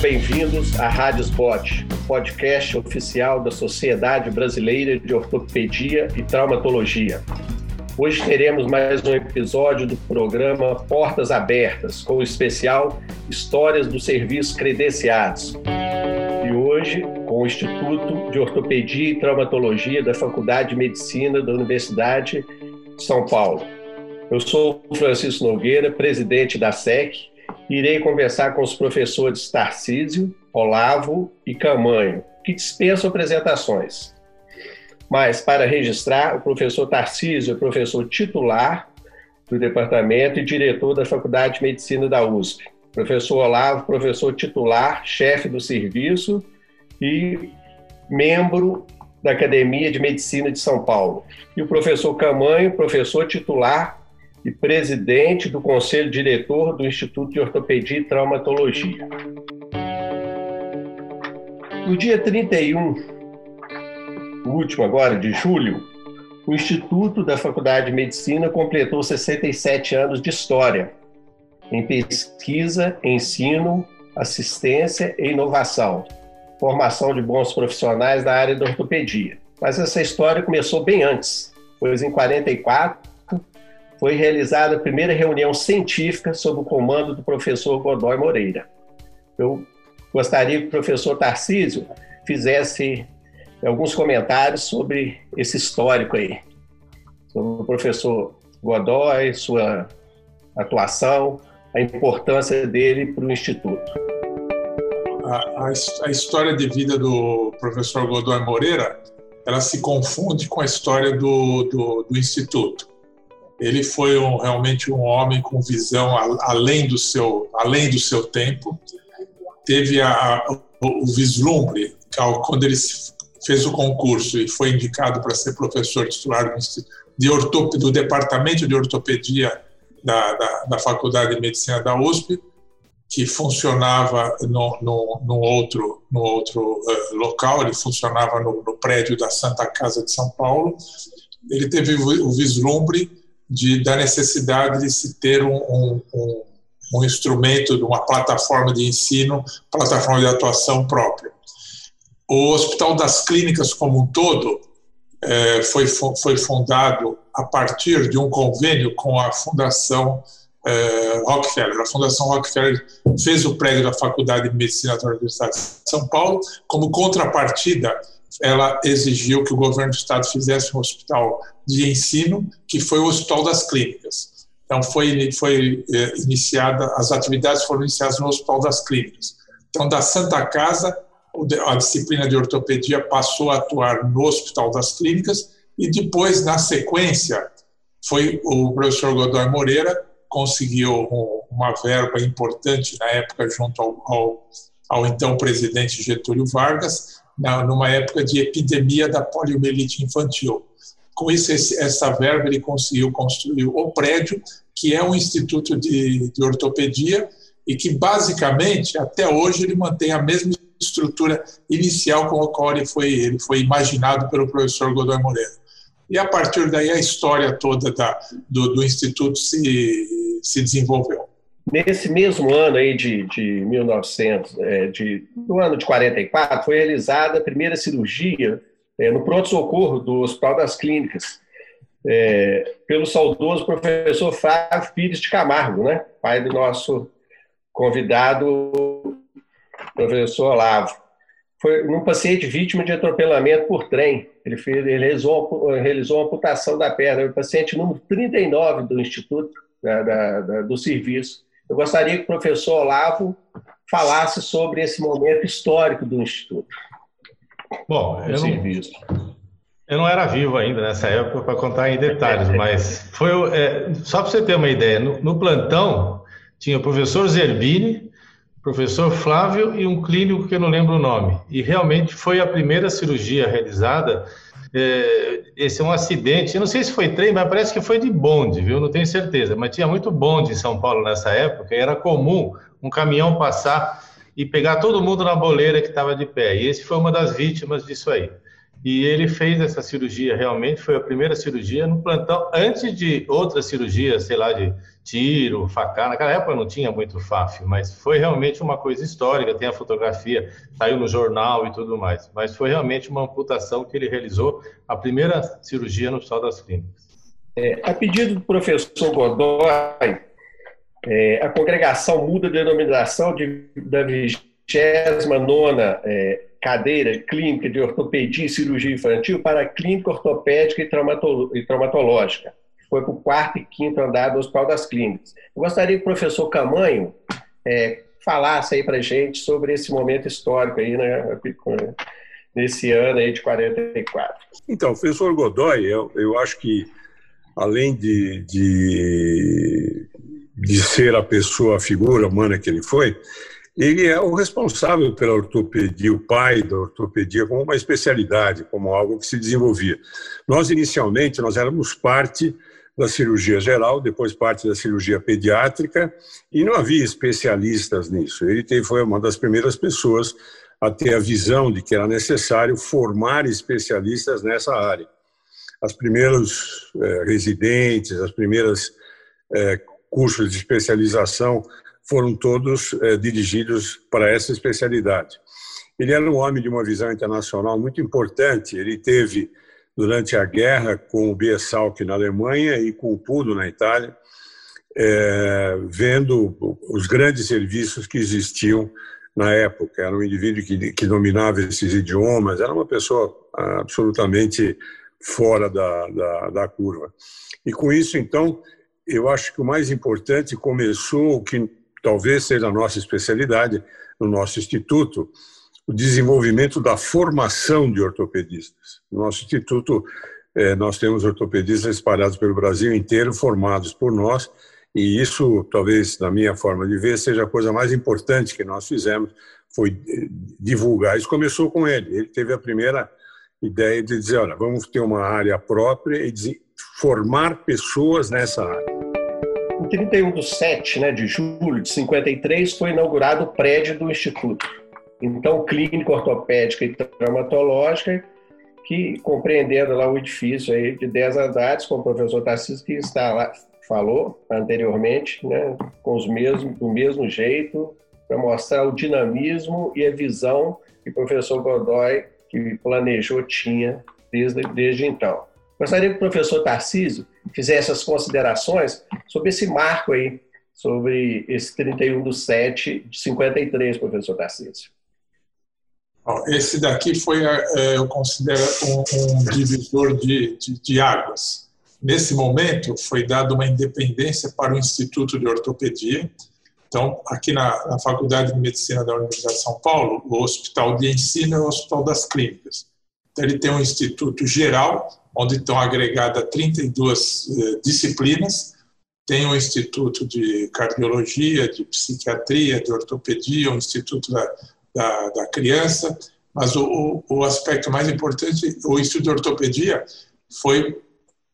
bem-vindos à Rádio Spot, podcast oficial da Sociedade Brasileira de Ortopedia e Traumatologia. Hoje teremos mais um episódio do programa Portas Abertas, com o especial Histórias do Serviço Credenciados. E hoje, com o Instituto de Ortopedia e Traumatologia da Faculdade de Medicina da Universidade de São Paulo. Eu sou Francisco Nogueira, presidente da SEC, irei conversar com os professores Tarcísio, Olavo e Camanho, que dispensam apresentações. Mas, para registrar, o professor Tarcísio é professor titular do departamento e diretor da Faculdade de Medicina da USP. Professor Olavo, professor titular, chefe do serviço e membro da Academia de Medicina de São Paulo. E o professor Camanho, professor titular e presidente do Conselho Diretor do Instituto de Ortopedia e Traumatologia. No dia 31, o último agora, de julho, o Instituto da Faculdade de Medicina completou 67 anos de história em pesquisa, ensino, assistência e inovação, formação de bons profissionais da área da ortopedia. Mas essa história começou bem antes, pois em 44 foi realizada a primeira reunião científica sob o comando do professor Godoy Moreira. Eu gostaria que o professor Tarcísio fizesse alguns comentários sobre esse histórico aí, sobre o professor Godoy, sua atuação, a importância dele para o Instituto. A, a, a, história de vida do professor Godoy Moreira, ela se confunde com a história do, do, do Instituto ele foi um, realmente um homem com visão além do seu, além do seu tempo. Teve a, a, o vislumbre quando ele fez o concurso e foi indicado para ser professor titular de ortop, do departamento de ortopedia da, da, da, Faculdade de Medicina da USP, que funcionava no, no, no outro, no outro uh, local, ele funcionava no, no prédio da Santa Casa de São Paulo. Ele teve o vislumbre de, da necessidade de se ter um, um, um, um instrumento, uma plataforma de ensino, plataforma de atuação própria. O Hospital das Clínicas como um todo é, foi, foi fundado a partir de um convênio com a Fundação é, Rockefeller. A Fundação Rockefeller fez o prédio da Faculdade de Medicina da Universidade de São Paulo como contrapartida ela exigiu que o governo do estado fizesse um hospital de ensino, que foi o Hospital das Clínicas. Então, foi, foi é, iniciada, as atividades foram iniciadas no Hospital das Clínicas. Então, da Santa Casa, a disciplina de ortopedia passou a atuar no Hospital das Clínicas e depois, na sequência, foi o professor Godoy Moreira conseguiu uma verba importante na época junto ao, ao, ao então presidente Getúlio Vargas na, numa época de epidemia da poliomielite infantil. Com isso, essa verba ele conseguiu construir o prédio, que é um instituto de, de ortopedia e que basicamente até hoje ele mantém a mesma estrutura inicial com a qual ele foi, ele foi imaginado pelo professor Godoy Moreira. E a partir daí a história toda da, do, do instituto se, se desenvolveu. Nesse mesmo ano aí de, de 1900, é, de, do ano de 44, foi realizada a primeira cirurgia é, no pronto-socorro do Hospital das Clínicas, é, pelo saudoso professor Flávio Pires de Camargo, né? pai do nosso convidado, professor Olavo. Foi num paciente vítima de atropelamento por trem. Ele, fez, ele realizou, realizou uma amputação da perna. o paciente número 39 do Instituto, da, da, da, do serviço. Eu gostaria que o professor Olavo falasse sobre esse momento histórico do Instituto. Bom, eu não, eu não era vivo ainda nessa época para contar em detalhes, mas foi é, só para você ter uma ideia. No, no, plantão tinha o professor Zerbini, professor Flávio e um clínico que eu não lembro o nome. E realmente foi a primeira cirurgia realizada é, esse é um acidente. Eu não sei se foi trem, mas parece que foi de bonde, viu? Não tenho certeza. Mas tinha muito bonde em São Paulo nessa época. E era comum um caminhão passar e pegar todo mundo na boleira que estava de pé. E esse foi uma das vítimas disso aí. e ele fez essa cirurgia, realmente foi a primeira cirurgia no plantão, antes de outras cirurgias, sei lá, de tiro, facada. Naquela época não tinha muito FAF, mas foi realmente uma coisa histórica. Tem a fotografia, saiu no jornal e tudo mais. Mas foi realmente uma amputação que ele realizou, a primeira cirurgia no Hospital das Clínicas. É, a pedido do professor Godoy, é, a congregação muda a denominação de, da 29 é, cadeira clínica de ortopedia e cirurgia infantil para clínica ortopédica e, e traumatológica. Foi para o quarto e quinto andar do Hospital das Clínicas. Eu gostaria que o professor Camanho é, falasse aí para a gente sobre esse momento histórico aí, né, nesse ano aí de 44. Então, professor Godoy, eu, eu acho que além de, de, de ser a pessoa, a figura humana que ele foi, ele é o responsável pela ortopedia, o pai da ortopedia como uma especialidade, como algo que se desenvolvia. Nós, inicialmente, nós éramos parte da cirurgia geral, depois parte da cirurgia pediátrica, e não havia especialistas nisso. Ele foi uma das primeiras pessoas a ter a visão de que era necessário formar especialistas nessa área. As primeiros é, residentes, as primeiras é, cursos de especialização foram todos é, dirigidos para essa especialidade. Ele era um homem de uma visão internacional muito importante. Ele teve, durante a guerra, com o Biesalk na Alemanha e com o Pudo na Itália, é, vendo os grandes serviços que existiam na época. Era um indivíduo que, que dominava esses idiomas, era uma pessoa absolutamente fora da, da, da curva. E com isso, então, eu acho que o mais importante começou o que talvez seja a nossa especialidade no nosso instituto, o desenvolvimento da formação de ortopedistas. No nosso instituto, é, nós temos ortopedistas espalhados pelo Brasil inteiro, formados por nós, e isso, talvez, na minha forma de ver, seja a coisa mais importante que nós fizemos, foi divulgar. Isso começou com ele. Ele teve a primeira ideia de dizer, olha, vamos ter uma área própria e formar pessoas nessa área. Em 31 de 7 né, de julho de 53 foi inaugurado o prédio do Instituto. Então, clínica ortopédica e traumatológica, que compreendendo lá o edifício aí de 10 andares, como o professor Tarcísio que está lá, falou anteriormente, né, com os mesmos, do mesmo jeito, para mostrar o dinamismo e a visão que o professor Godoy, que planejou, tinha desde, desde então. Gostaria que o professor Tarcísio fizesse as considerações sobre esse marco aí, sobre esse 31 do 7 de 53, professor Tarcísio. Esse daqui foi, é, eu considero, um divisor de, de, de, águas. Nesse momento, foi dada uma independência para o Instituto de Ortopedia. Então, aqui na, na Faculdade de Medicina da Universidade de São Paulo, o Hospital de Ensino é o Hospital das Clínicas. Então, ele tem um instituto geral, onde estão agregadas 32 eh, disciplinas. Tem o Instituto de Cardiologia, de Psiquiatria, de Ortopedia, o Instituto da, da, da Criança, mas o, o, aspecto mais importante, o Instituto de Ortopedia foi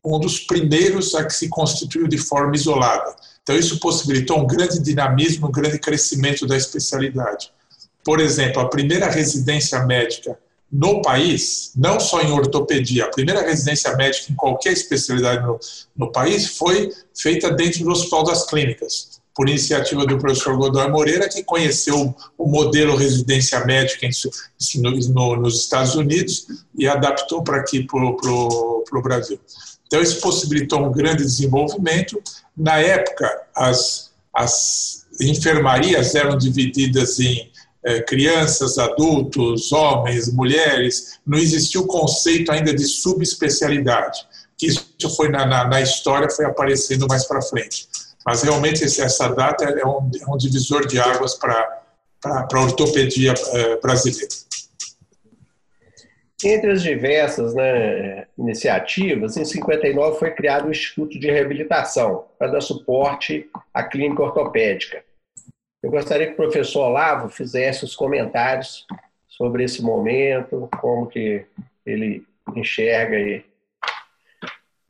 um dos primeiros a que se constituiu de forma isolada. Então, isso possibilitou um grande dinamismo, um grande crescimento da especialidade. Por exemplo, a primeira residência médica no país, não só em ortopedia, a primeira residência médica em qualquer especialidade no, no país foi feita dentro do Hospital das Clínicas, por iniciativa do professor Godoy Moreira, que conheceu o modelo residência médica em, no, nos Estados Unidos e adaptou para aqui, para o Brasil. Então, isso possibilitou um grande desenvolvimento. Na época, as, as enfermarias eram divididas em é, crianças, adultos, homens, mulheres, não existia o conceito ainda de subespecialidade, que isso foi na, na, na história, foi aparecendo mais para frente. Mas realmente essa data é um, é um divisor de águas para a ortopedia é, brasileira. Entre as diversas né, iniciativas, em 59 foi criado o Instituto de Reabilitação para dar suporte à clínica ortopédica. Eu gostaria que o professor Olavo fizesse os comentários sobre esse momento, como que ele enxerga aí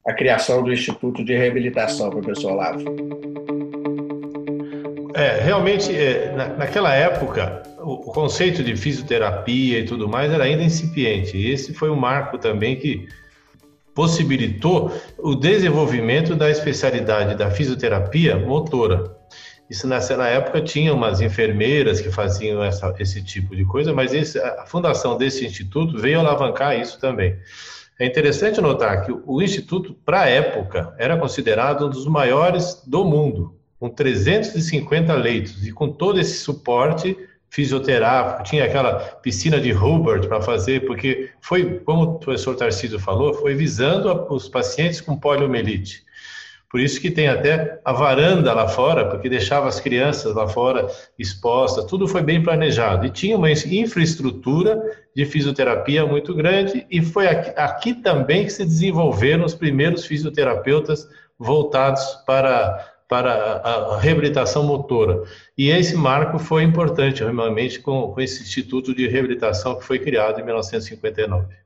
a criação do Instituto de Reabilitação, professor Olavo. é, realmente, é, na, naquela época, o, o, conceito de fisioterapia e tudo mais era ainda incipiente. E esse foi um marco também que possibilitou o desenvolvimento da especialidade da fisioterapia motora. Isso nessa época tinha umas enfermeiras que faziam essa, esse tipo de coisa, mas esse, a fundação desse instituto veio alavancar isso também. É interessante notar que o instituto, para a época, era considerado um dos maiores do mundo, com 350 leitos e com todo esse suporte fisioterápico, tinha aquela piscina de Hubert para fazer, porque foi, como o professor Tarcísio falou, foi visando os pacientes com poliomielite. Por isso que tem até a varanda lá fora, porque deixava as crianças lá fora expostas, tudo foi bem planejado. E tinha uma infraestrutura de fisioterapia muito grande, e foi aqui, aqui também que se desenvolveram os primeiros fisioterapeutas voltados para, para a, a reabilitação motora. E esse marco foi importante, realmente, com, com esse Instituto de Reabilitação que foi criado em 1959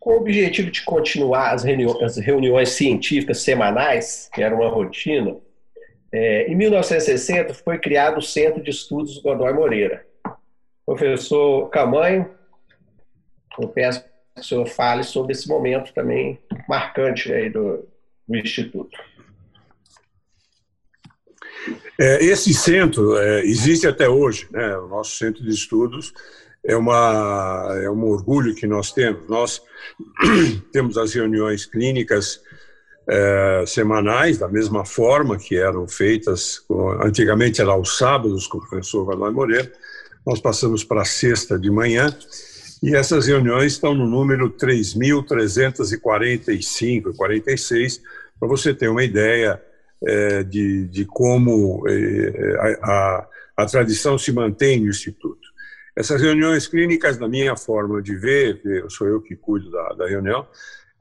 com o objetivo de continuar as, reuniões, as reuniões científicas semanais, que era uma rotina, é, em 1960 foi criado o Centro de Estudos Godoy Moreira. Professor Camanho, eu peço que o senhor fale sobre esse momento também marcante aí do, do Instituto. É, esse centro é, existe até hoje, né? o nosso centro de estudos é, uma, é um orgulho que nós temos. Nós temos as reuniões clínicas é, semanais, da mesma forma que eram feitas, antigamente era aos sábados com o professor Valor Moreira, nós passamos para sexta de manhã, e essas reuniões estão no número 3.345, 46, para você ter uma ideia é, de, de como é, a, a, a tradição se mantém no Instituto. Essas reuniões clínicas, na minha forma de ver, sou eu que cuido da, da reunião,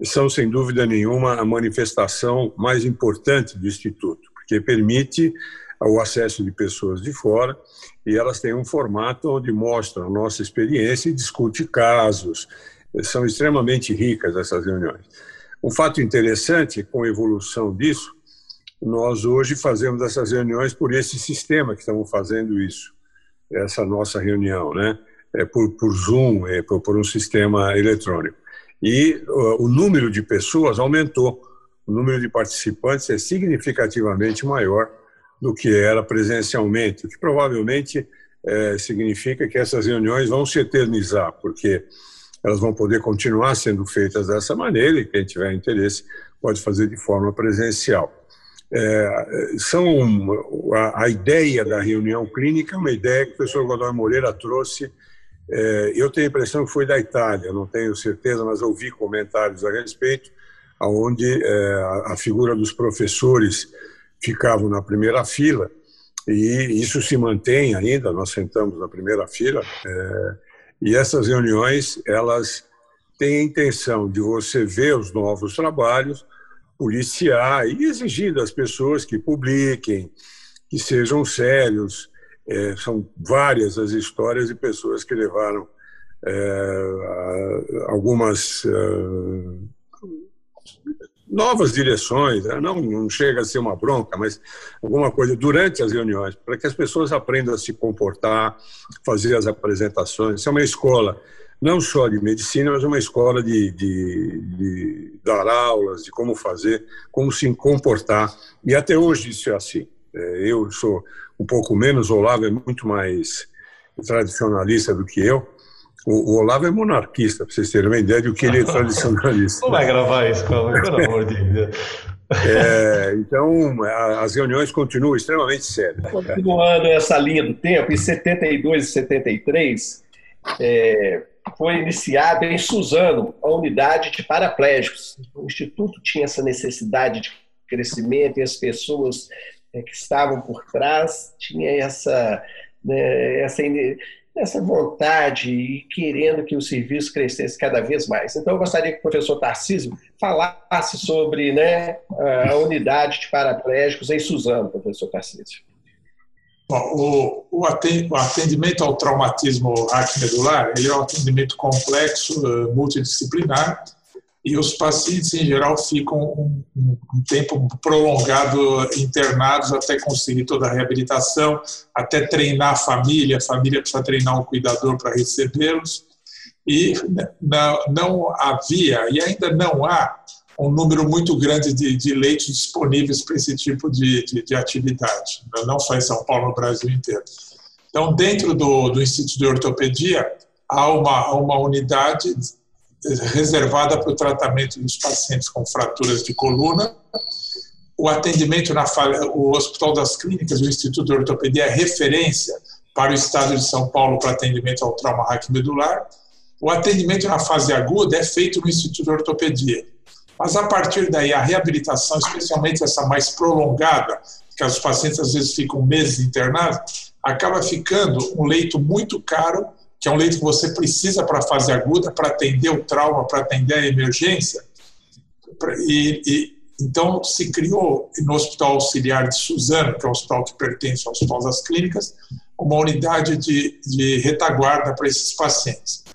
são, sem dúvida nenhuma, a manifestação mais importante do Instituto, porque permite o acesso de pessoas de fora e elas têm um formato onde mostram a nossa experiência e discute casos. São extremamente ricas essas reuniões. Um fato interessante, com a evolução disso, nós hoje fazemos essas reuniões por esse sistema que estamos fazendo isso essa nossa reunião, né? É por, por Zoom, é por, por um sistema eletrônico. E uh, o número de pessoas aumentou, o número de participantes é significativamente maior do que era presencialmente, o que provavelmente é, significa que essas reuniões vão se eternizar, porque elas vão poder continuar sendo feitas dessa maneira e quem tiver interesse pode fazer de forma presencial. É, são a, a, ideia da reunião clínica é uma ideia que o professor Godoy Moreira trouxe. É, eu tenho a impressão que foi da Itália, não tenho certeza, mas ouvi comentários a respeito, onde é, a, a figura dos professores ficavam na primeira fila e isso se mantém ainda. Nós sentamos na primeira fila é, e essas reuniões elas têm a intenção de você ver os novos trabalhos policiar e exigir das pessoas que publiquem, que sejam sérios. É, são várias as histórias de pessoas que levaram é, algumas é, novas direções, né? não, não chega a ser uma bronca, mas alguma coisa durante as reuniões, para que as pessoas aprendam a se comportar, fazer as apresentações. Isso é uma escola não só de medicina, mas uma escola de, de, de, dar aulas, de como fazer, como se comportar. E até hoje isso é assim. É, eu sou um pouco menos, o Olavo é muito mais tradicionalista do que eu. O, o Olavo é monarquista, para vocês terem uma ideia de o que ele é tradicionalista. Não vai gravar isso, pelo amor de Deus. É, então, as reuniões continuam extremamente sérias. Continuando essa linha do tempo, em 72 e 73, é, foi iniciada em Suzano a unidade de paraplégicos. O Instituto tinha essa necessidade de crescimento e as pessoas é, que estavam por trás tinham essa, né, essa, essa vontade e querendo que o serviço crescesse cada vez mais. Então, eu gostaria que o professor Tarcísio falasse sobre né, a unidade de paraplégicos em Suzano, professor Tarcísio. Bom, o, atendimento ao traumatismo arquimedular ele é um atendimento complexo, eh, multidisciplinar, e os pacientes, em geral, ficam um, um, tempo prolongado internados até conseguir toda a reabilitação, até treinar a família, a família precisa treinar um cuidador para recebê-los, e não, não, havia, e ainda não há, um número muito grande de, de leitos disponíveis para esse tipo de, de, de, atividade, não só em São Paulo, no Brasil inteiro. Então, dentro do, do Instituto de Ortopedia, há uma, uma unidade reservada para o tratamento dos pacientes com fraturas de coluna. O atendimento na o Hospital das Clínicas, o Instituto de Ortopedia é referência para o estado de São Paulo para atendimento ao trauma raquimedular. O atendimento na fase aguda é feito no Instituto de Ortopedia. Mas a partir daí, a reabilitação, especialmente essa mais prolongada, que os pacientes às vezes ficam meses internados, acaba ficando um leito muito caro que é um leito que você precisa para a fase aguda, para atender o trauma, para atender a emergência. E, e, então se criou no Hospital Auxiliar de Suzano, que é o hospital que pertence ao Hospital das Clínicas, uma unidade de, de retaguarda para esses pacientes.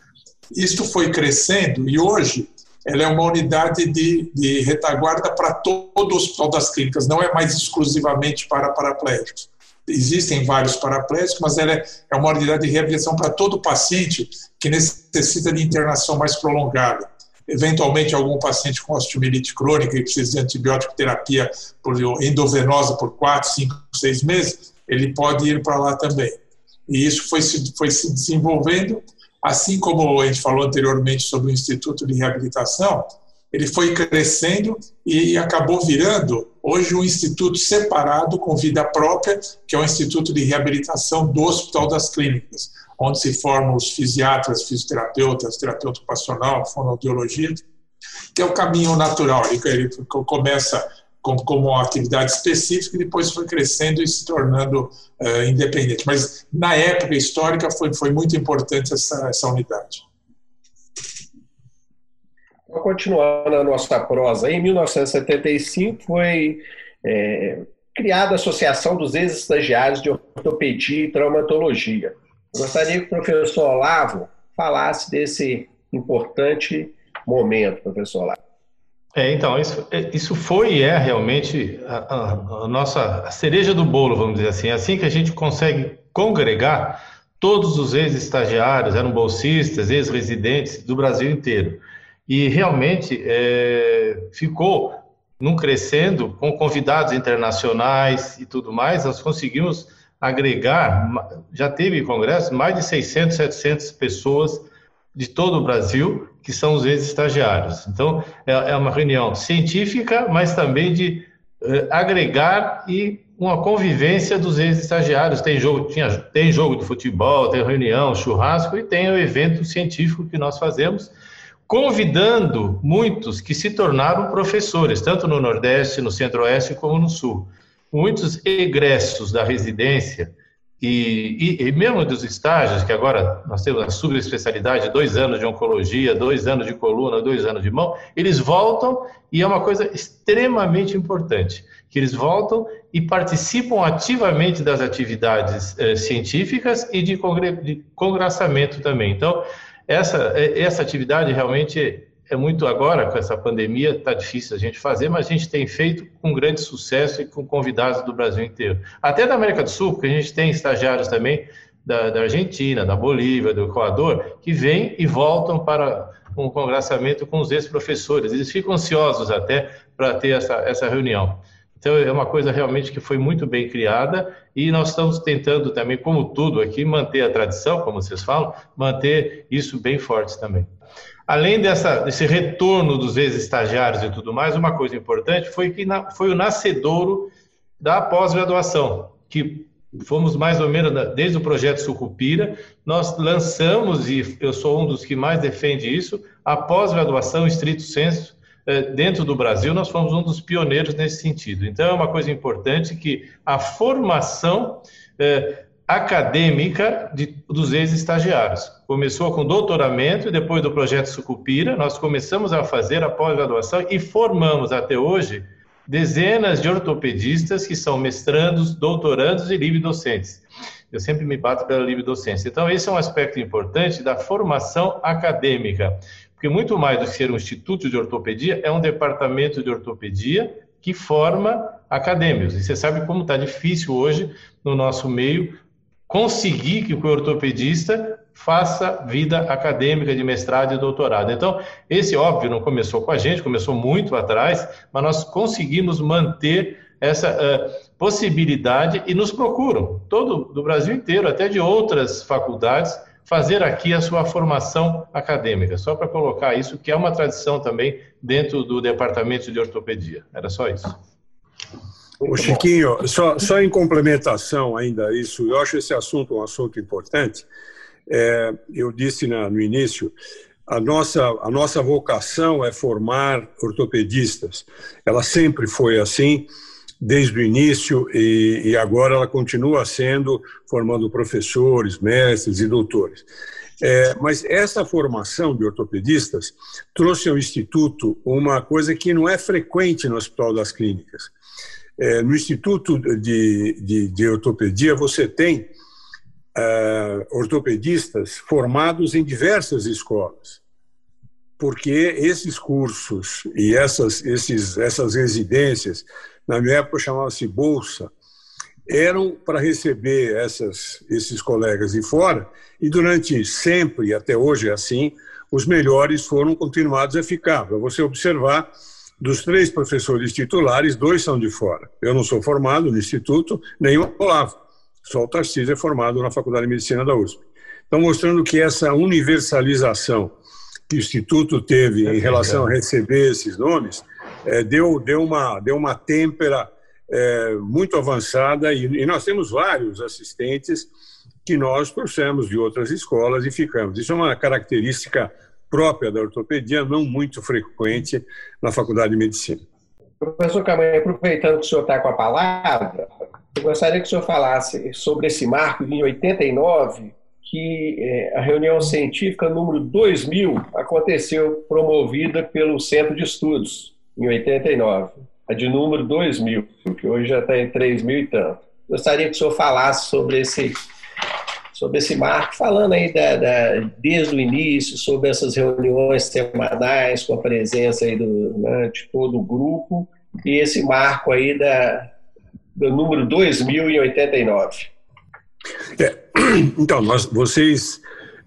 Isto foi crescendo e hoje ela é uma unidade de, de retaguarda para todo o Hospital das Clínicas, não é mais exclusivamente para paraplégicos existem vários paraplégicos, mas ela é, é uma unidade de reabilitação para todo paciente que necessita de internação mais prolongada. Eventualmente, algum paciente com osteomielite crônica e precisa de antibiótico terapia por endovenosa por 4, 5, 6 meses, ele pode ir para lá também. E isso foi se, foi se desenvolvendo, assim como a gente falou anteriormente sobre o Instituto de Reabilitação, ele foi crescendo e acabou virando hoje um instituto separado com vida própria, que é o Instituto de Reabilitação do Hospital das Clínicas, onde se formam os fisiatras, fisioterapeutas, terapeuta ocupacional, fonoaudiologia, que é o caminho natural. Ele, começa como, uma atividade específica e depois foi crescendo e se tornando uh, independente. Mas na época histórica foi, foi muito importante essa, essa unidade. Continuando a nossa prosa, em 1975 foi é, criada a Associação dos Ex-Estagiários de Ortopedia e Traumatologia. Gostaria que o professor Olavo falasse desse importante momento, professor Olavo. É, então, isso, é, isso foi e é realmente a, a, a nossa cereja do bolo, vamos dizer assim. É assim que a gente consegue congregar todos os ex-estagiários, eram bolsistas, ex-residentes do Brasil inteiro. E realmente é, ficou num crescendo com convidados internacionais e tudo mais, nós conseguimos agregar, já teve congresso, mais de 600, 700 pessoas de todo o Brasil, que são os ex-estagiários. Então, é, é uma reunião científica, mas também de é, agregar e uma convivência dos ex-estagiários. Tem jogo, tinha, tem jogo de futebol, tem reunião, churrasco e tem o evento científico que nós fazemos, convidando muitos que se tornaram professores, tanto no Nordeste, no Centro-Oeste, como no Sul. Muitos egressos da residência e, e, e, mesmo dos estágios, que agora nós temos a subespecialidade, dois anos de oncologia, dois anos de coluna, dois anos de mão, eles voltam e é uma coisa extremamente importante, que eles voltam e participam ativamente das atividades eh, científicas e de, congre de congraçamento também. Então, essa, é, essa atividade realmente é muito agora, com essa pandemia, está difícil a gente fazer, mas a gente tem feito com grande sucesso e com convidados do Brasil inteiro. Até da América do Sul, porque a gente tem estagiários também da, da Argentina, da Bolívia, do Equador, que vêm e voltam para um congraçamento com os ex-professores. Eles ficam ansiosos até para ter essa, essa reunião. Então, é uma coisa realmente que foi muito bem criada e nós estamos tentando também, como tudo aqui, manter a tradição, como vocês falam, manter isso bem forte também. Além dessa, desse retorno dos ex-estagiários e tudo mais, uma coisa importante foi que na, foi o nascedouro da pós-graduação, que fomos mais ou menos desde o projeto Sucupira, nós lançamos, e eu sou um dos que mais defende isso, a pós-graduação estrito senso é, dentro do Brasil, nós fomos um dos pioneiros nesse sentido. Então, é uma coisa importante que a formação é, acadêmica de, dos ex-estagiários. Começou com doutoramento e depois do projeto Sucupira, nós começamos a fazer a pós-graduação e formamos até hoje dezenas de ortopedistas que são mestrandos, doutorandos e livre docentes. Eu sempre me bato pela livre docência. Então, esse é um aspecto importante da formação acadêmica. porque muito mais do que ser um instituto de ortopedia, é um departamento de ortopedia que forma acadêmicos. E você sabe como está difícil hoje no nosso meio conseguir que o ortopedista faça vida acadêmica de mestrado e doutorado. Então, esse óbvio não começou com a gente, começou muito atrás, mas nós conseguimos manter essa uh, possibilidade e nos procuram, todo do Brasil inteiro, até de outras faculdades, fazer aqui a sua formação acadêmica, só para colocar isso, que é uma tradição também dentro do departamento de ortopedia. Era só isso. O Chiquinho, só, só em complementação ainda a isso, eu acho esse assunto um assunto importante. É, eu disse na, no início, a nossa, a nossa vocação é formar ortopedistas. Ela sempre foi assim, desde o início, e, e agora ela continua sendo, formando professores, mestres e doutores. É, mas essa formação de ortopedistas trouxe ao Instituto uma coisa que não é frequente no Hospital das Clínicas. É, no Instituto de, de, de, Ortopedia, você tem é, ortopedistas formados em diversas escolas, porque esses cursos e essas, esses, essas residências, na minha época chamava-se Bolsa, eram para receber essas, esses colegas de fora, e durante sempre, até hoje é assim, os melhores foram continuados a ficar. Para você observar, dos três professores titulares, dois são de fora. Eu não sou formado no Instituto, nem o Olavo. Só o Tarcísio é formado na Faculdade de Medicina da USP. Então, mostrando que essa universalização que o Instituto teve em relação a receber esses nomes, é, deu, deu, uma, deu uma têmpera é, muito avançada e, e, nós temos vários assistentes que nós trouxemos de outras escolas e ficamos. Isso é uma característica própria da ortopedia, não muito frequente na Faculdade de Medicina. Professor Camanha, aproveitando que o senhor está com a palavra, eu gostaria que o senhor falasse sobre esse marco em 89, que é, a reunião científica número 2000 aconteceu promovida pelo Centro de Estudos, em 89. A de número 2000, que hoje já está em 3 mil e tanto. Gostaria que o senhor falasse sobre esse sobre esse marco, falando aí da, da, desde o início, sobre essas reuniões semanais com a presença aí do, né, de todo o grupo, e esse marco aí da, do número 2089. É, então, nós, vocês,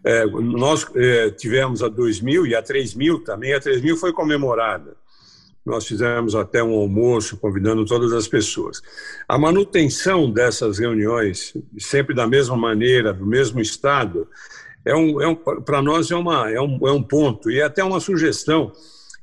é, nós é, tivemos a 2000 e a 3000 também, a 3000 foi comemorada. Nós fizemos até um almoço convidando todas as pessoas. A manutenção dessas reuniões, sempre da mesma maneira, do mesmo estado, é um, é um, para nós é, uma, é, um, é um ponto e é até uma sugestão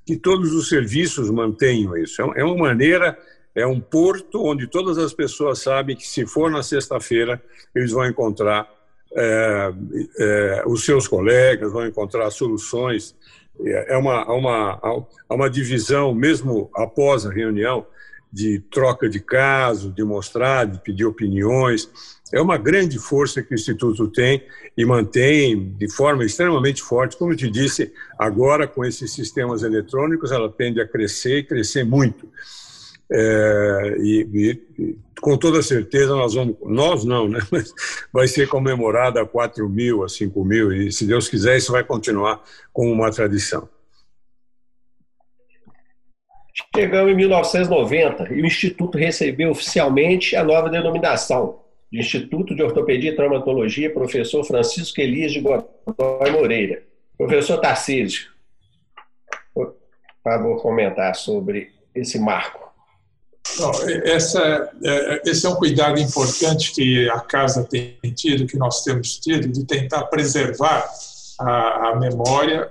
que todos os serviços mantenham isso. É, é uma maneira, é um porto onde todas as pessoas sabem que se for na sexta-feira eles vão encontrar é, é, os seus colegas, vão encontrar soluções é uma, uma, uma divisão, mesmo após a reunião, de troca de casos, de mostrar, de pedir opiniões. É uma grande força que o Instituto tem e mantém de forma extremamente forte. Como eu te disse, agora com esses sistemas eletrônicos, ela tende a crescer e crescer muito. É, e, e, com toda certeza nós vamos, nós não, né? Mas vai ser comemorada a 4 mil, a 5 mil, e se Deus quiser, isso vai continuar como uma tradição. Chegamos em 1990 e o Instituto recebeu oficialmente a nova denominação de Instituto de Ortopedia e Traumatologia, professor Francisco Elias de Godoy Moreira. Professor Tarcísio, por favor, comentar sobre esse marco. Não, essa, é, esse é um cuidado importante que a casa tem tido, que nós temos tido, de tentar preservar a, a memória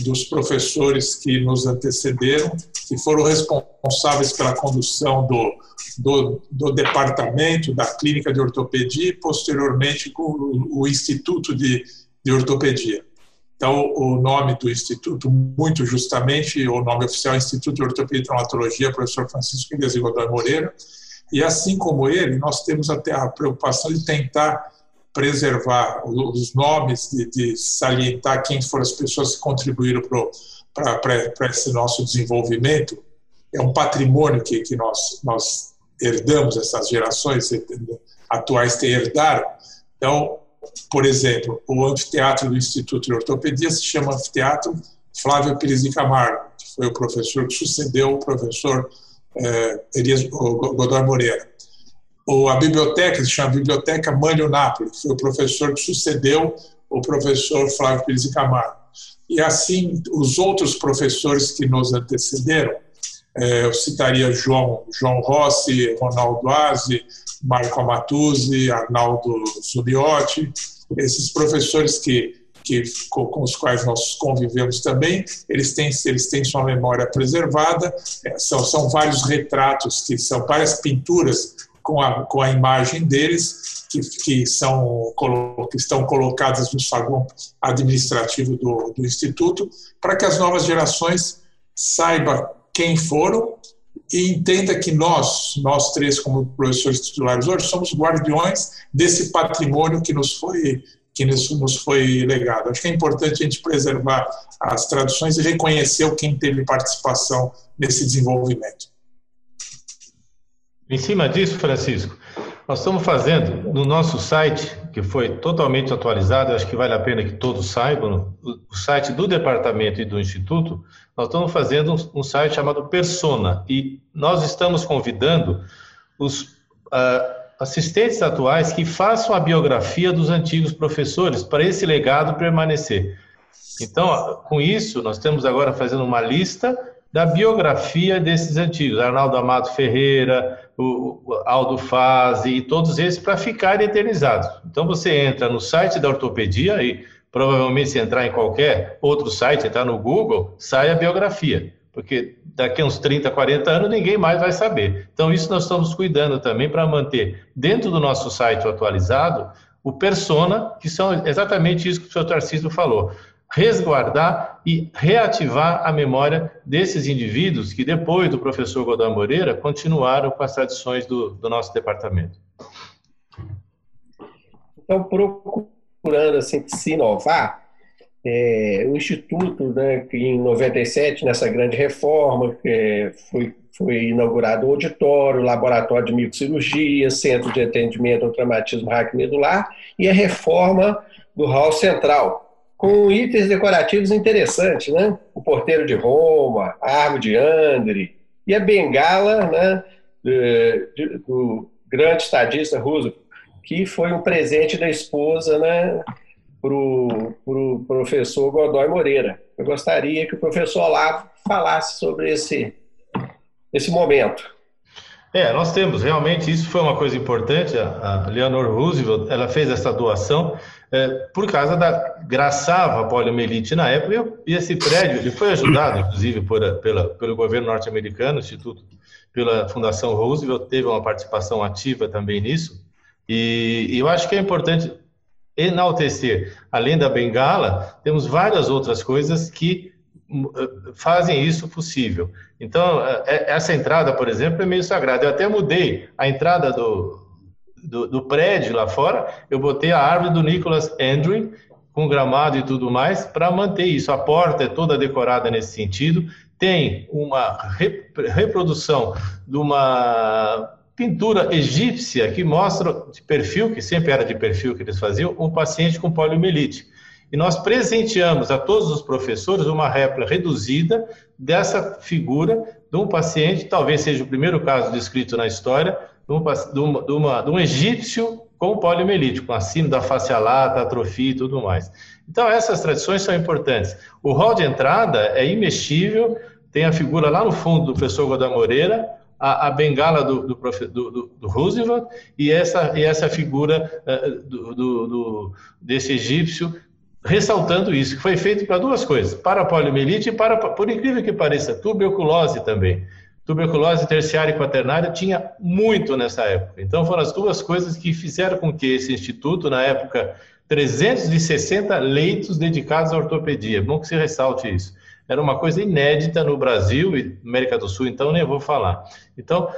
dos professores que nos antecederam, que foram responsáveis pela condução do, do, do departamento da clínica de ortopedia e, posteriormente, com o, o Instituto de, de Ortopedia. Então, o nome do Instituto, muito justamente, o nome oficial é Instituto de Ortopedia e Traumatologia, professor Francisco Elias Godoy Moreira, e assim como ele, nós temos até a preocupação de tentar preservar os nomes, de, de salientar quem foram as pessoas que contribuíram para esse nosso desenvolvimento. É um patrimônio que, que nós, nós herdamos, essas gerações atuais que herdaram. Então, por exemplo, o anfiteatro do Instituto de Ortopedia se chama Anfiteatro Flávio Pires de Camargo, que foi o professor que sucedeu o professor é, Elias Godoy Moreira. Ou a biblioteca, se chama Biblioteca Mânlio Napoli, que foi o professor que sucedeu o professor Flávio Pires de Camargo. E assim, os outros professores que nos antecederam, é, eu citaria João, João Rossi, Ronaldo Aze, Marco Amatuzzi, Arnaldo Zubiotti, esses professores que, que com, os quais nós convivemos também, eles têm, eles têm sua memória preservada, é, são, são vários retratos, que são várias pinturas com a, com a imagem deles, que, que, são, que estão colocadas no saguão administrativo do, do Instituto, para que as novas gerações saibam quem foram e entenda que nós, nós três como professores titulares hoje, somos guardiões desse patrimônio que nos foi que nos, foi legado. Acho que é importante a gente preservar as tradições e reconhecer quem teve participação nesse desenvolvimento. Em cima disso, Francisco, nós estamos fazendo no nosso site, que foi totalmente atualizado, acho que vale a pena que todos saibam, o site do departamento e do instituto, nós estamos fazendo um site chamado Persona e nós estamos convidando os uh, assistentes atuais que façam a biografia dos antigos professores para esse legado permanecer. Então, com isso, nós estamos agora fazendo uma lista da biografia desses antigos, Arnaldo Amado Ferreira, o, Aldo Faze e todos esses para ficarem eternizados. Então você entra no site da ortopedia e provavelmente se entrar em qualquer outro site, entrar no Google, sai a biografia, porque daqui a uns 30, 40 anos ninguém mais vai saber. Então isso nós estamos cuidando também para manter dentro do nosso site atualizado o persona, que são exatamente isso que o senhor Tarcísio falou resguardar e reativar a memória desses indivíduos que, depois do professor Godão Moreira, continuaram com as tradições do, do nosso departamento. Então, procurando assim, se inovar, é, o Instituto, né, que em 97, nessa grande reforma, é, foi, foi inaugurado o auditório, laboratório de microcirurgia, centro de atendimento ao traumatismo raquimedular e a reforma do hall central, com itens decorativos interessantes, né? O porteiro de Roma, a árvore de Andre e a bengala, né? Do, grande estadista Roosevelt, que foi um presente da esposa, né? Para o pro professor Godoy Moreira. Eu gostaria que o professor Olavo falasse sobre esse, esse momento. É, nós temos, realmente, isso foi uma coisa importante. A, a Leonor Roosevelt, ela fez essa doação é, por causa da graçava poliomielite na época, e esse prédio ele foi ajudado, inclusive, por, pela, pelo governo norte-americano, Instituto, pela Fundação Roosevelt, teve uma participação ativa também nisso, e, e eu acho que é importante enaltecer, além da bengala, temos várias outras coisas que fazem isso possível. Então, eh, essa entrada, por exemplo, é meio sagrada. Eu até mudei a entrada do, do, do, prédio lá fora, eu botei a árvore do Nicholas Andrew, com gramado e tudo mais, para manter isso. A porta é toda decorada nesse sentido. Tem uma reprodução de uma pintura egípcia que mostra de perfil, que sempre era de perfil que eles faziam, um paciente com poliomielite. E nós presenteamos a todos os professores uma réplica reduzida dessa figura de um paciente, talvez seja o primeiro caso descrito na história, de, um, uma, de, uma, de um egípcio com poliomielite, com acima da face alata, atrofia e tudo mais. Então, essas tradições são importantes. O hall de entrada é imexível, tem a figura lá no fundo do professor Goda Moreira, a, a bengala do, do, do, do, Roosevelt e essa, e essa figura uh, desse egípcio, ressaltando isso, que foi feito para duas coisas, para a poliomielite e para, por incrível que pareça, tuberculose também tuberculose terciária e quaternária tinha muito nessa época. Então foram as duas coisas que fizeram com que esse instituto, na época, 360 leitos dedicados à ortopedia. Bom que se ressalte isso. Era uma coisa inédita no Brasil e América do Sul, então nem vou falar. Então,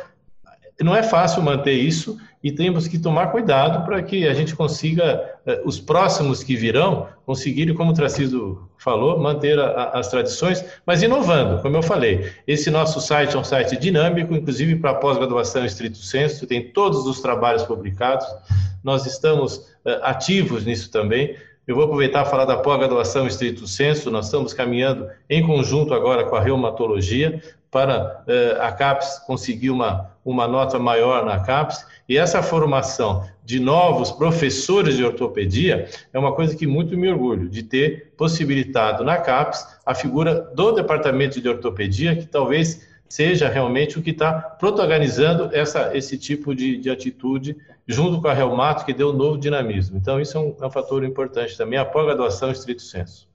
não é fácil manter isso e temos que tomar cuidado para que a gente consiga, eh, os próximos que virão, conseguirem, como o Tracido falou, manter a, as tradições, mas inovando, como eu falei. Esse nosso site é um site dinâmico, inclusive para pós-graduação estrito senso, tem todos os trabalhos publicados, nós estamos uh, ativos nisso também, Eu vou aproveitar e falar da pós-graduação estrito senso. Nós estamos caminhando em conjunto agora com a reumatologia para eh, a CAPES conseguir uma, uma nota maior na CAPES. E essa formação de novos professores de ortopedia é uma coisa que muito me orgulho de ter possibilitado na CAPES a figura do departamento de ortopedia, que talvez seja realmente o que está protagonizando essa, esse tipo de, de, atitude junto com a Reumato, que deu um novo dinamismo. Então, isso é um, é um fator importante também, a pós-graduação estrito senso.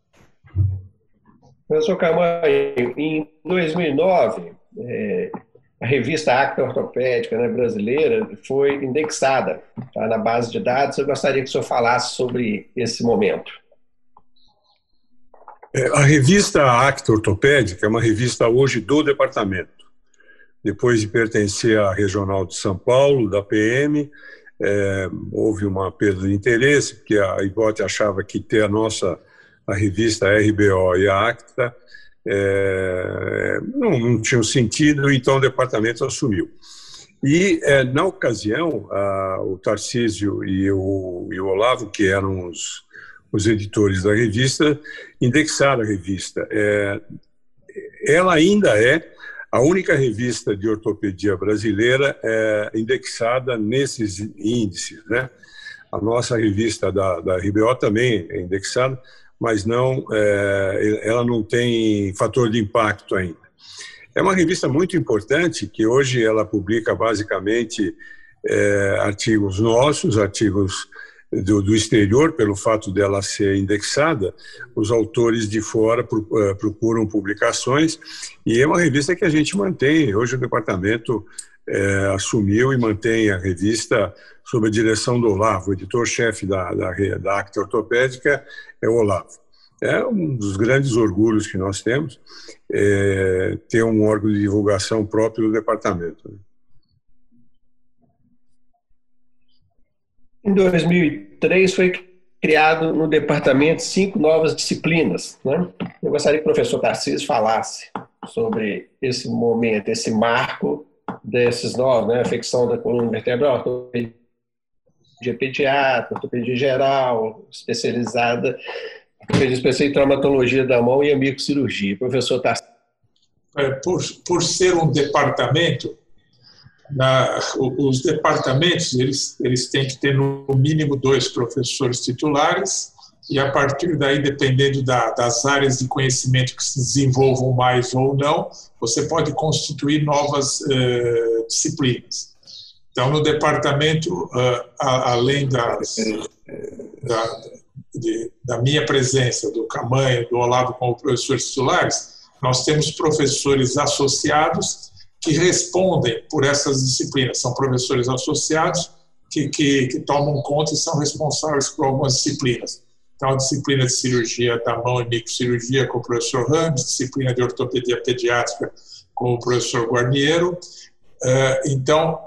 Professor Camargo, em 2009, é, a revista Acta Ortopédica né, brasileira foi indexada tá, na base de dados. Eu gostaria que o senhor falasse sobre esse momento. É, a revista Acta Ortopédica é uma revista hoje do departamento. Depois de pertencer à Regional de São Paulo, da PM, é, houve uma perda de interesse, porque a IBOT achava que ter a nossa a revista RBO e a Acta é, não, não tinham sentido, então o departamento assumiu. E, é, na ocasião, a, o Tarcísio e o, e o Olavo, que eram os, os editores da revista, indexaram a revista. É, ela ainda é a única revista de ortopedia brasileira é, indexada nesses índices. Né? A nossa revista da, da RBO também é indexada, mas não, é, ela não tem fator de impacto ainda. É uma revista muito importante que hoje ela publica basicamente é, artigos nossos, artigos do, do, exterior, pelo fato dela ser indexada, os autores de fora é, procuram publicações e é uma revista que a gente mantém. Hoje o departamento é, assumiu e mantém a revista sob a direção do Olavo, o editor-chefe da, da, da Acta Ortopédica é o Olavo. É um dos grandes orgulhos que nós temos, é, ter um órgão de divulgação próprio do departamento. Né? Em 2003 foi criado no departamento cinco novas disciplinas. Né? Eu gostaria que o professor Tarcísio falasse sobre esse momento, esse marco desses novos, né? Afecção da coluna vertebral, ortopedia pediátrica, ortopedia geral, especializada, ortopedia em traumatologia da mão e amicocirurgia. Professor Tarcísio. É, por, por ser um departamento, na, os departamentos eles, eles têm que ter no mínimo dois professores titulares e a partir daí, dependendo da, das áreas de conhecimento que se desenvolvam mais ou não, você pode constituir novas eh, disciplinas. Então, no departamento, uh, além das, da, de, da, minha presença, do Camanho, do Olavo como professores titulares, nós temos professores associados que respondem por essas disciplinas. São professores associados que, que, que tomam conta e são responsáveis por algumas disciplinas. Então, disciplina de cirurgia da mão e microcirurgia com o professor Ramos, disciplina de ortopedia pediátrica com o professor Guarniero. Eh, então,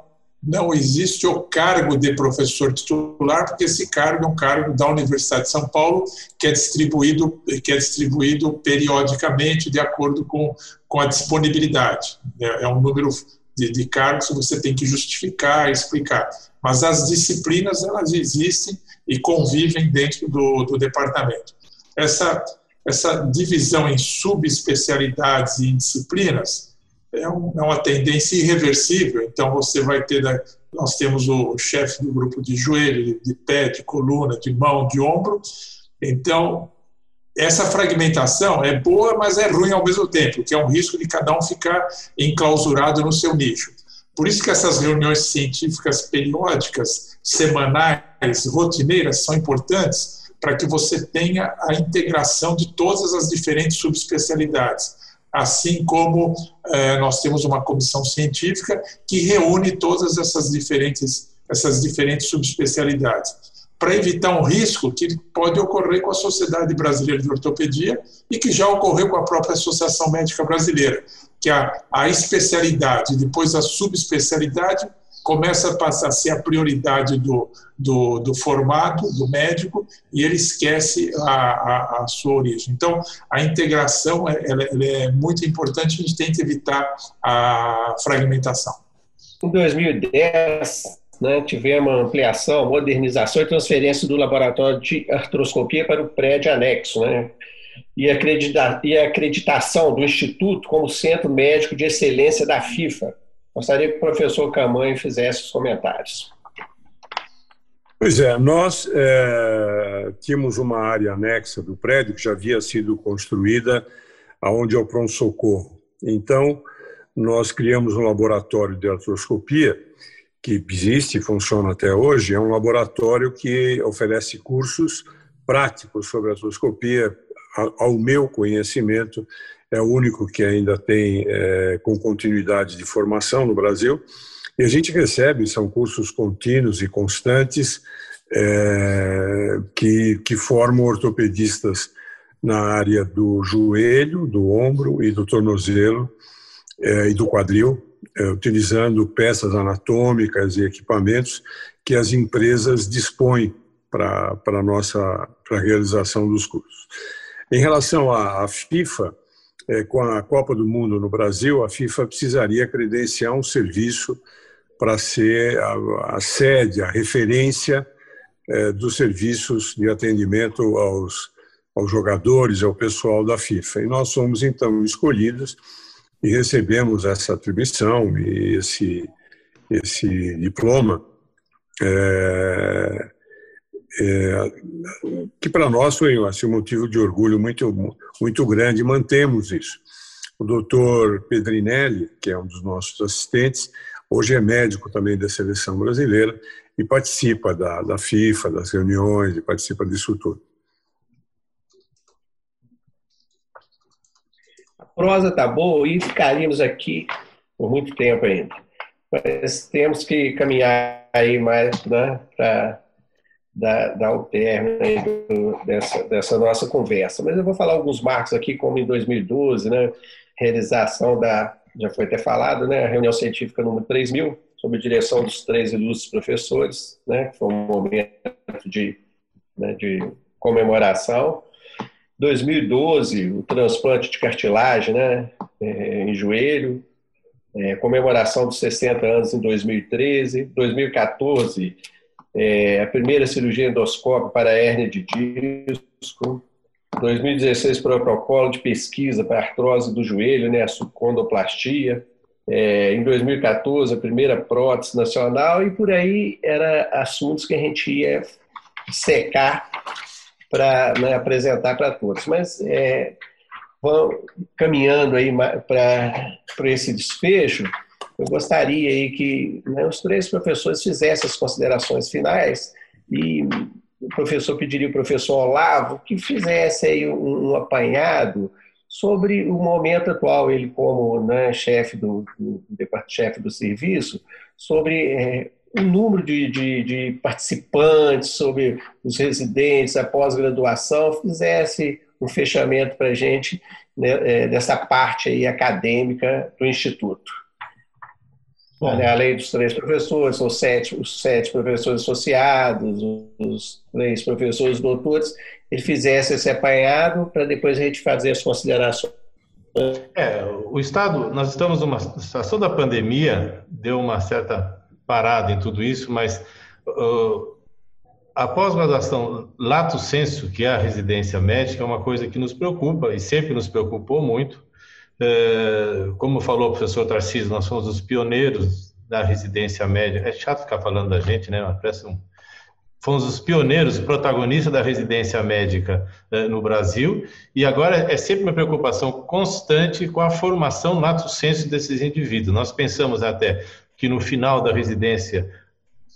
não existe o cargo de professor titular, porque esse cargo é um cargo da Universidade de São Paulo, que é distribuído, que é distribuído periodicamente de acordo com, com a disponibilidade. É, é um número de, de cargos que você tem que justificar, explicar. Mas as disciplinas, elas existem e convivem dentro do, do departamento. Essa, essa divisão em subespecialidades e em disciplinas, é, um, é uma tendência irreversível. Então, você vai ter. Nós temos o chefe do grupo de joelho, de pé, de coluna, de mão, de ombro. Então, essa fragmentação é boa, mas é ruim ao mesmo tempo, que é um risco de cada um ficar enclausurado no seu nicho. Por isso que essas reuniões científicas periódicas, semanais, rotineiras, são importantes para que você tenha a integração de todas as diferentes subespecialidades. Assim como é, nós temos uma comissão científica que reúne todas essas diferentes, essas diferentes subespecialidades, para evitar um risco que pode ocorrer com a Sociedade Brasileira de Ortopedia e que já ocorreu com a própria Associação Médica Brasileira, que a, a especialidade, depois a subespecialidade, começa a passar a ser a prioridade do, do, do formato do médico e ele esquece a, a, a sua origem. Então, a integração é, ela, ela é muito importante, a gente que evitar a fragmentação. Em 2010, né, tivemos ampliação, modernização e transferência do laboratório de artroscopia para o prédio anexo, né, e, acredita e acreditação do Instituto como Centro Médico de Excelência da FIFA. Gostaria que o professor Camanho fizesse os comentários. Pois é, nós é, tínhamos uma área anexa do prédio que já havia sido construída aonde é o pronto-socorro. Então, nós criamos um laboratório de artroscopia que existe e funciona até hoje. É um laboratório que oferece cursos práticos sobre artroscopia. Ao meu conhecimento, é o único que ainda tem é, com continuidade de formação no Brasil. E a gente recebe, são cursos contínuos e constantes é, que, que formam ortopedistas na área do joelho, do ombro e do tornozelo é, e do quadril, é, utilizando peças anatômicas e equipamentos que as empresas dispõem para a nossa pra realização dos cursos. Em relação à, FIFA, é, com a Copa do Mundo no Brasil, a FIFA precisaria credenciar um serviço para ser a, a, sede, a referência é, dos serviços de atendimento aos aos jogadores, ao pessoal da FIFA. E nós fomos então escolhidos e recebemos essa atribuição e esse, esse diploma, é, é, que para nós foi assim, um motivo de orgulho muito, muito grande, mantemos isso. O doutor Pedrinelli, que é um dos nossos assistentes, hoje é médico também da seleção brasileira e participa da, da FIFA, das reuniões, e participa disso tudo. prosa tá boa e ficaríamos aqui por muito tempo ainda. Mas temos que caminhar aí mais né, para o término do, dessa, dessa nossa conversa. Mas eu vou falar alguns marcos aqui, como em 2012, né, realização da, já foi até falado, né, a reunião científica número 3000, sob direção dos três ilustres professores, né, que foi um momento de, né, de comemoração. 2012, o transplante de cartilagem né, é, em joelho, é, comemoração dos 60 anos em 2013, 2014, é, a primeira cirurgia endoscópica para hérnia de disco, 2016, protocolo de pesquisa para artrose do joelho, né, a subcondoplastia, é, em 2014, a primeira prótese nacional, e por aí eram assuntos que a gente ia secar para né, apresentar para todos. Mas é, vão caminhando aí para esse desfecho, eu gostaria aí que né, os três professores fizessem as considerações finais e o professor pediria ao professor Olavo que fizesse aí um, um apanhado sobre o momento atual, ele como né, chefe do, do, do chefe do serviço, sobre é, o número de, de, de participantes, sobre os residentes, a pós-graduação, fizesse um fechamento para a gente né, é, dessa parte aí acadêmica do Instituto. Bom. Além dos três professores, são sete, os sete professores associados, os três professores doutores, ele fizesse esse apanhado para depois a gente fazer as considerações. É, o Estado, nós estamos numa situação da pandemia, deu uma certa parada em tudo isso, mas uh, a pós-graduação lato senso, que é a residência médica, é uma coisa que nos preocupa e sempre nos preocupou muito. Uh, como falou o professor Tarcísio, nós somos os pioneiros da residência médica. É chato ficar falando da gente, né? Parece um, fomos os pioneiros, protagonistas da residência médica uh, no Brasil, e agora é sempre uma preocupação constante com a formação lato senso desses indivíduos. Nós pensamos até que no final da residência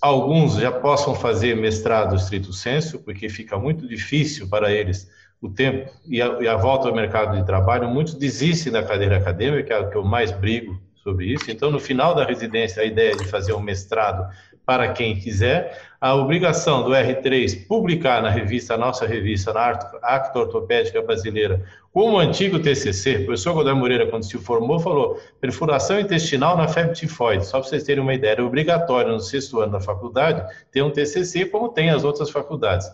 alguns já possam fazer mestrado estrito senso, porque fica muito difícil para eles o tempo e a, e a, volta ao mercado de trabalho. Muitos desistem da cadeira acadêmica, que é o que eu mais brigo sobre isso. Então, no final da residência, a ideia é de fazer um mestrado para quem quiser. A obrigação do R3 publicar na revista, nossa revista, na Acta Ortopédica Brasileira, como antigo TCC, o professor Godoy Moreira, quando se formou, falou perfuração intestinal na febre tifoide. Só para vocês terem uma ideia, era obrigatório no sexto ano da faculdade ter um TCC, como tem as outras faculdades.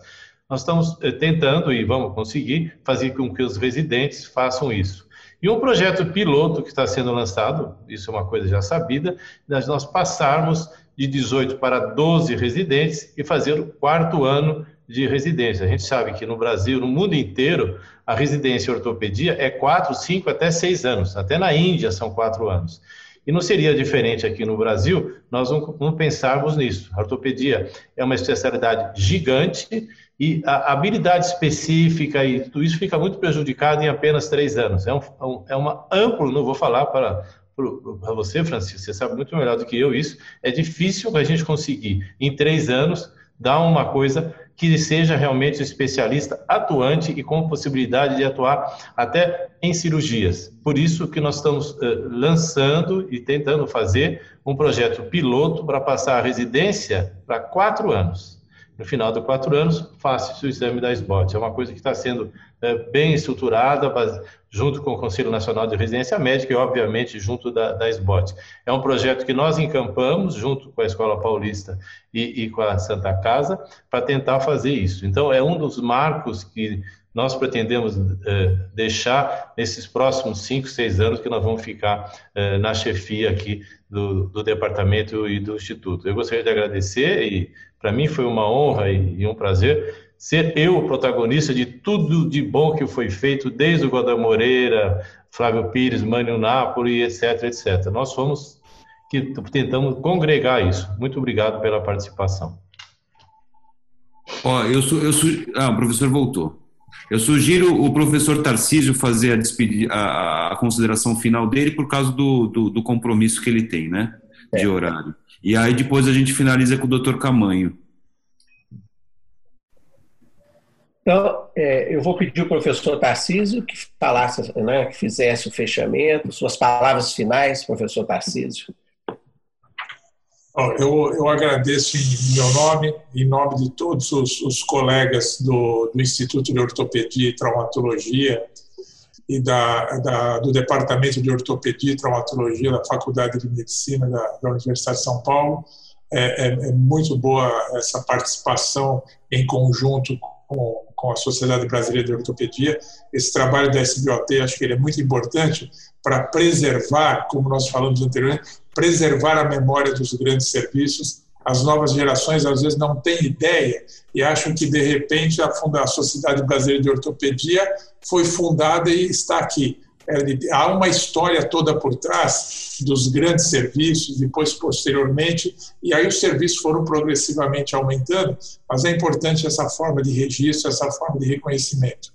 Nós estamos eh, tentando e vamos conseguir fazer com que os residentes façam isso. E um projeto piloto que está sendo lançado, isso é uma coisa já sabida, nós passarmos de 18 para 12 residentes e fazer o quarto ano de residência. A gente sabe que no Brasil, no mundo inteiro, a residência em ortopedia é 4, 5 até 6 anos. Até na Índia são 4 anos. E não seria diferente aqui no Brasil, nós não, não pensarmos nisso. A ortopedia é uma especialidade gigante e a habilidade específica e tudo isso fica muito prejudicado em apenas três anos. É, um, é uma amplo, não vou falar para para você, Francisco, você sabe muito melhor do que eu isso, é difícil a gente conseguir, em três anos, dar uma coisa que seja realmente especialista, atuante e com possibilidade de atuar até em cirurgias. Por isso que nós estamos uh, lançando e tentando fazer um projeto piloto para passar a residência para quatro anos. No final de quatro anos, faça o exame da SBOT. É uma coisa que está sendo é, bem estruturada, junto com o Conselho Nacional de Residência Médica e, obviamente, junto da, da SBOT. É um projeto que nós encampamos, junto com a Escola Paulista e, e com a Santa Casa, para tentar fazer isso. Então, é um dos marcos que nós pretendemos eh, deixar nesses próximos cinco, seis anos que nós vamos ficar eh, na chefia aqui do, do, departamento e do instituto. Eu gostaria de agradecer e para mim foi uma honra e, e, um prazer ser eu o protagonista de tudo de bom que foi feito desde o Godoy Moreira, Flávio Pires, Mânio Napoli, etc, etc. Nós fomos que tentamos congregar isso. Muito obrigado pela participação. Ó, eu sou, eu sou, ah, o professor voltou. Eu sugiro o professor Tarcísio fazer a, despedir, a, a consideração final dele por causa do, do, do compromisso que ele tem, né? De é. horário. E aí depois a gente finaliza com o doutor Camanho. Então, é, eu vou pedir ao professor Tarcísio que falasse, né, que fizesse o fechamento, suas palavras finais, professor Tarcísio. Eu, eu agradeço em meu nome, em nome de todos os, os colegas do, do, Instituto de Ortopedia e Traumatologia e da, da, do Departamento de Ortopedia e Traumatologia da Faculdade de Medicina da, da Universidade de São Paulo. É, é, é, muito boa essa participação em conjunto com, com a Sociedade Brasileira de Ortopedia. Esse trabalho da SBOT, acho que ele é muito importante para preservar, como nós falamos anteriormente, preservar a memória dos grandes serviços. As novas gerações às vezes não têm ideia e acham que de repente a, a Sociedade Brasileira de Ortopedia foi fundada e está aqui. É, há uma história toda por trás dos grandes serviços, depois posteriormente, e aí os serviços foram progressivamente aumentando, mas é importante essa forma de registro, essa forma de reconhecimento.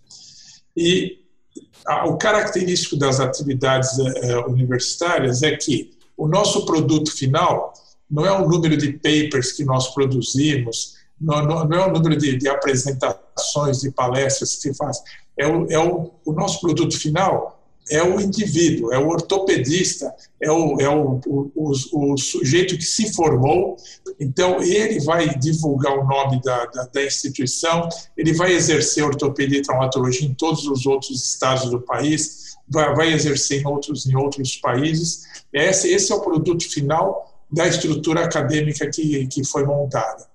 E o característico das atividades eh, universitárias é que o nosso produto final não é o número de papers que nós produzimos, não, não, é o número de, de, apresentações, de palestras que se faz. É o, é o, o nosso produto final é o indivíduo, é o ortopedista, é o, é o, o, sujeito que se formou. Então, ele vai divulgar o nome da, da, da, instituição, ele vai exercer ortopedia e traumatologia em todos os outros estados do país, vai, vai exercer em outros, em outros países. Esse, esse é o produto final da estrutura acadêmica que, que foi montada.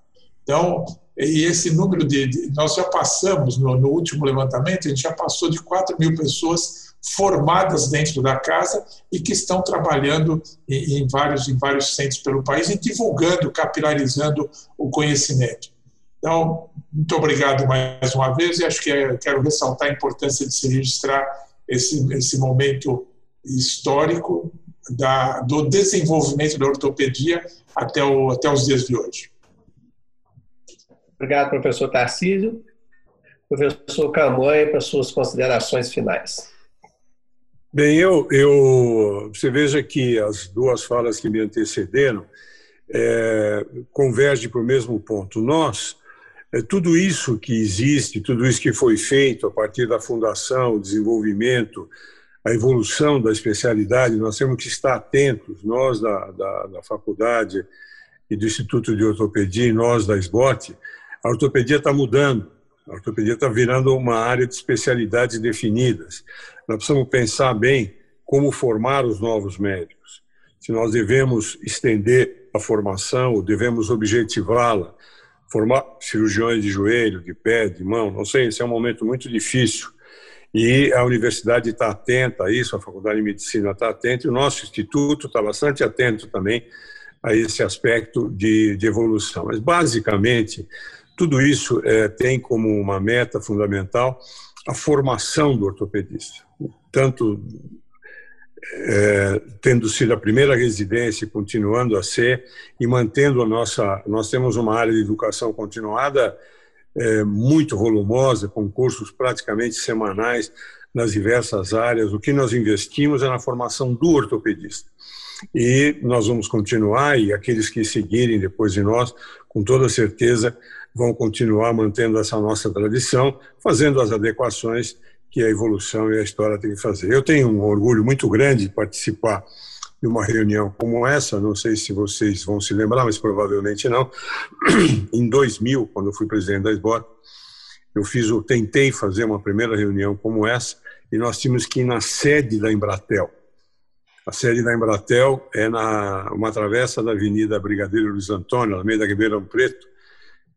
Então, e esse número de, de nós já passamos no, no, último levantamento, a gente já passou de 4 mil pessoas formadas dentro da casa e que estão trabalhando em, em vários, em vários centros pelo país e divulgando, capilarizando o conhecimento. Então, muito obrigado mais uma vez e acho que é, quero ressaltar a importância de se registrar esse, esse momento histórico da, do desenvolvimento da ortopedia até, o, até os dias de hoje. Obrigado, professor Tarcísio. Professor Camanha, para suas considerações finais. Bem, eu, eu, você veja que as duas falas que me antecederam é, convergem para o mesmo ponto. Nós, é, tudo isso que existe, tudo isso que foi feito a partir da fundação, o desenvolvimento, a evolução da especialidade, nós temos que estar atentos, nós da, da, da faculdade e do Instituto de Ortopedia e nós da SBOT, a ortopedia está mudando, a ortopedia está virando uma área de especialidades definidas. Nós precisamos pensar bem como formar os novos médicos. Se nós devemos estender a formação, ou devemos objetivá-la, formar cirurgiões de joelho, de pé, de mão, não sei, esse é um momento muito difícil. E a universidade está atenta a isso, a Faculdade de Medicina está atenta, e o nosso instituto está bastante atento também a esse aspecto de, de evolução. Mas, basicamente, tudo isso é, tem como uma meta fundamental a formação do ortopedista, tanto é, tendo sido a primeira residência, continuando a ser e mantendo a nossa. Nós temos uma área de educação continuada é, muito volumosa, com cursos praticamente semanais nas diversas áreas. O que nós investimos é na formação do ortopedista. E nós vamos continuar, e aqueles que seguirem depois de nós, com toda certeza, vão continuar mantendo essa nossa tradição, fazendo as adequações que a evolução e a história têm que fazer. Eu tenho um orgulho muito grande de participar uma reunião como essa, não sei se vocês vão se lembrar, mas provavelmente não. Em 2000, quando eu fui presidente da SBOT, eu fiz, eu tentei fazer uma primeira reunião como essa e nós tínhamos que ir na sede da Embratel. A sede da Embratel é na uma travessa da Avenida Brigadeiro Luiz Antônio, na meio da Ribeirão Preto.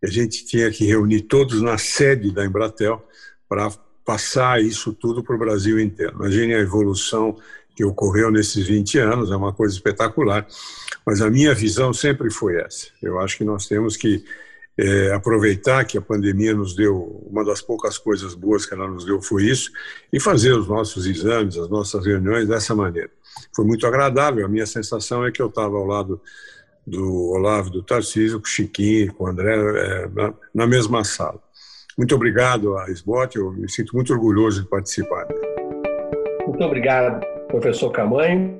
E a gente tinha que reunir todos na sede da Embratel para passar isso tudo para o Brasil inteiro. Imagine a evolução que ocorreu nesses 20 anos, é uma coisa espetacular. Mas a minha visão sempre foi essa. Eu acho que nós temos que é, aproveitar que a pandemia nos deu, uma das poucas coisas boas que ela nos deu foi isso, e fazer os nossos exames, as nossas reuniões dessa maneira. Foi muito agradável, a minha sensação é que eu estava ao lado do Olavo, do Tarcísio, com o Chiquinho, com o André, é, na, na mesma sala. Muito obrigado a SBOT, eu me sinto muito orgulhoso de participar. Muito obrigado, professor Camanho.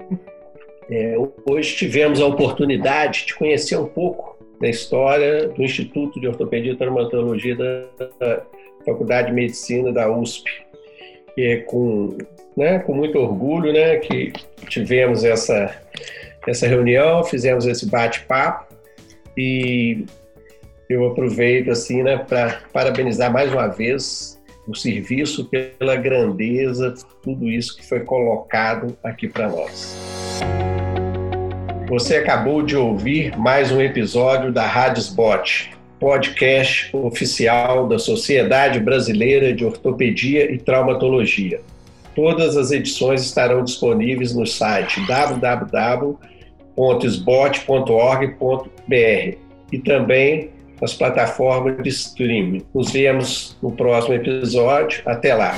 É, hoje tivemos a oportunidade de conhecer um pouco da história do Instituto de Ortopedia e Traumatologia da Faculdade de Medicina da USP. E é com, né, com muito orgulho né, que tivemos essa, essa reunião, fizemos esse bate-papo e eu aproveito assim, né, para parabenizar mais uma vez o serviço pela grandeza, tudo isso que foi colocado aqui para nós. Você acabou de ouvir mais um episódio da Rádio Spot, podcast oficial da Sociedade Brasileira de Ortopedia e Traumatologia. Todas as edições estarão disponíveis no site www.sbot.org.br e também nas plataformas de streaming. Nos vemos no próximo episódio. Até lá!